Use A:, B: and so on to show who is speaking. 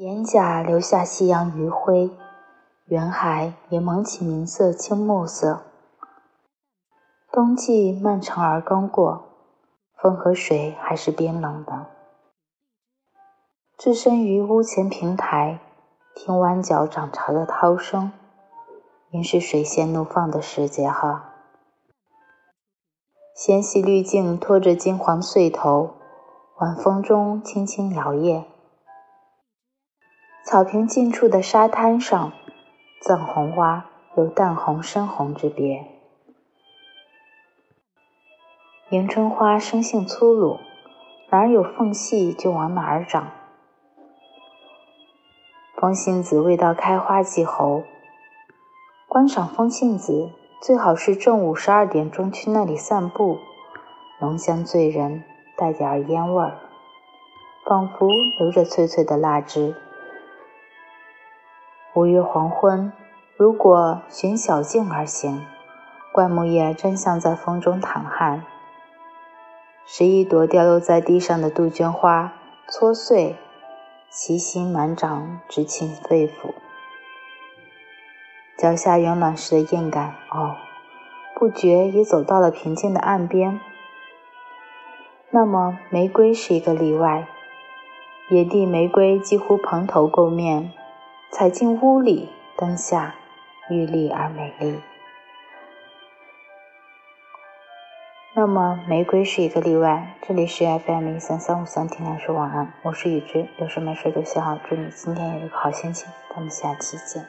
A: 岩甲留下夕阳余晖，远海也蒙起明色青暮色。冬季漫长而刚过，风和水还是冰冷的。置身于屋前平台，听弯角涨潮的涛声，应是水仙怒放的时节哈。纤细绿茎拖着金黄穗头，晚风中轻轻摇曳。草坪近处的沙滩上，藏红花有淡红、深红之别。迎春花生性粗鲁，哪儿有缝隙就往哪儿长。风信子未到开花季候，观赏风信子最好是正午十二点钟去那里散步，浓香醉人，带点儿烟味儿，仿佛留着脆脆的蜡汁。五月黄昏，如果循小径而行，灌木叶真像在风中淌汗。拾一朵掉落在地上的杜鹃花，搓碎，其心满掌，直沁肺腑。脚下圆卵石的硬感，哦，不觉也走到了平静的岸边。那么，玫瑰是一个例外。野地玫瑰几乎蓬头垢面。踩进屋里，灯下玉立而美丽。那么，玫瑰是一个例外。这里是 FM 一三三五三，听两说晚安，我是雨之，有事没事就写好。祝你今天有一个好心情，咱们下期见。